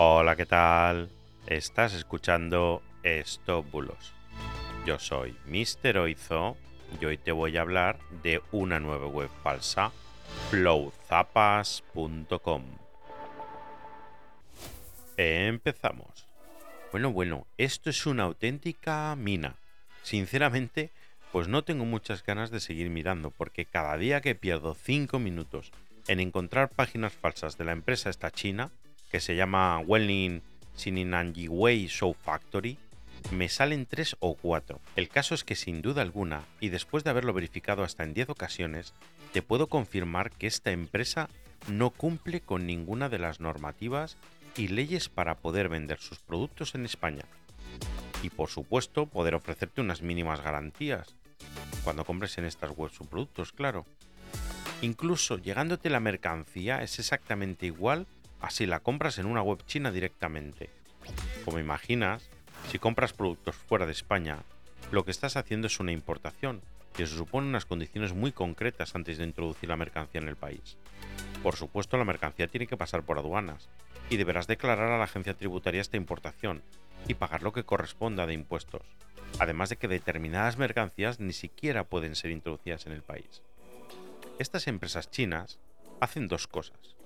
Hola, ¿qué tal? Estás escuchando Stop Bulos. Yo soy Mr. Oizo y hoy te voy a hablar de una nueva web falsa, flowzapas.com. Empezamos. Bueno, bueno, esto es una auténtica mina. Sinceramente, pues no tengo muchas ganas de seguir mirando porque cada día que pierdo 5 minutos en encontrar páginas falsas de la empresa esta china, que se llama Welling Sininanjiwei Show Factory, me salen 3 o 4. El caso es que sin duda alguna, y después de haberlo verificado hasta en 10 ocasiones, te puedo confirmar que esta empresa no cumple con ninguna de las normativas y leyes para poder vender sus productos en España. Y por supuesto, poder ofrecerte unas mínimas garantías cuando compres en estas webs sus productos, claro. Incluso llegándote la mercancía es exactamente igual a si la compras en una web china directamente. Como imaginas, si compras productos fuera de España, lo que estás haciendo es una importación, que se supone unas condiciones muy concretas antes de introducir la mercancía en el país. Por supuesto, la mercancía tiene que pasar por aduanas, y deberás declarar a la agencia tributaria esta importación y pagar lo que corresponda de impuestos, además de que determinadas mercancías ni siquiera pueden ser introducidas en el país. Estas empresas chinas hacen dos cosas.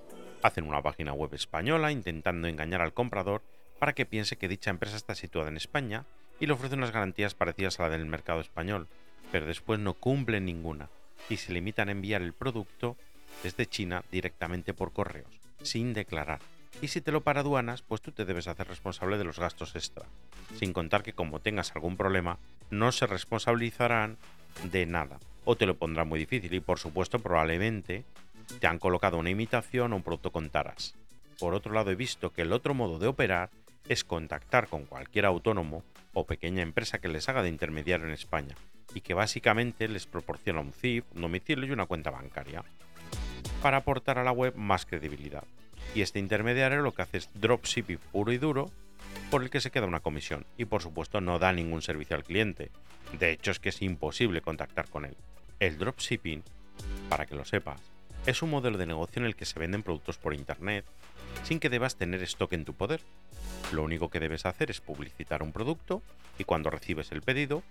Hacen una página web española intentando engañar al comprador para que piense que dicha empresa está situada en España y le ofrece unas garantías parecidas a la del mercado español, pero después no cumplen ninguna y se limitan a enviar el producto desde China directamente por correos, sin declarar. Y si te lo para aduanas, pues tú te debes hacer responsable de los gastos extra, sin contar que como tengas algún problema, no se responsabilizarán de nada o te lo pondrá muy difícil y por supuesto probablemente te han colocado una imitación o un producto con taras. Por otro lado he visto que el otro modo de operar es contactar con cualquier autónomo o pequeña empresa que les haga de intermediario en España y que básicamente les proporciona un CIF, un domicilio y una cuenta bancaria para aportar a la web más credibilidad. Y este intermediario lo que hace es dropshipping puro y duro por el que se queda una comisión y por supuesto no da ningún servicio al cliente. De hecho es que es imposible contactar con él. El dropshipping, para que lo sepas, es un modelo de negocio en el que se venden productos por Internet sin que debas tener stock en tu poder. Lo único que debes hacer es publicitar un producto y cuando recibes el pedido,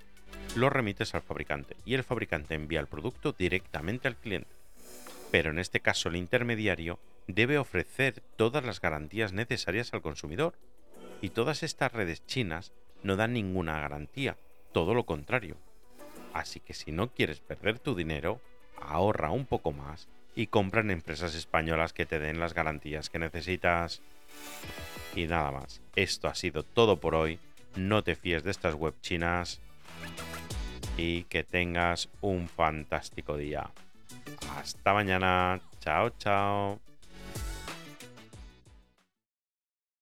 lo remites al fabricante y el fabricante envía el producto directamente al cliente. Pero en este caso el intermediario debe ofrecer todas las garantías necesarias al consumidor. Y todas estas redes chinas no dan ninguna garantía, todo lo contrario. Así que si no quieres perder tu dinero, ahorra un poco más y compra en empresas españolas que te den las garantías que necesitas. Y nada más, esto ha sido todo por hoy. No te fíes de estas web chinas y que tengas un fantástico día. Hasta mañana. Chao, chao.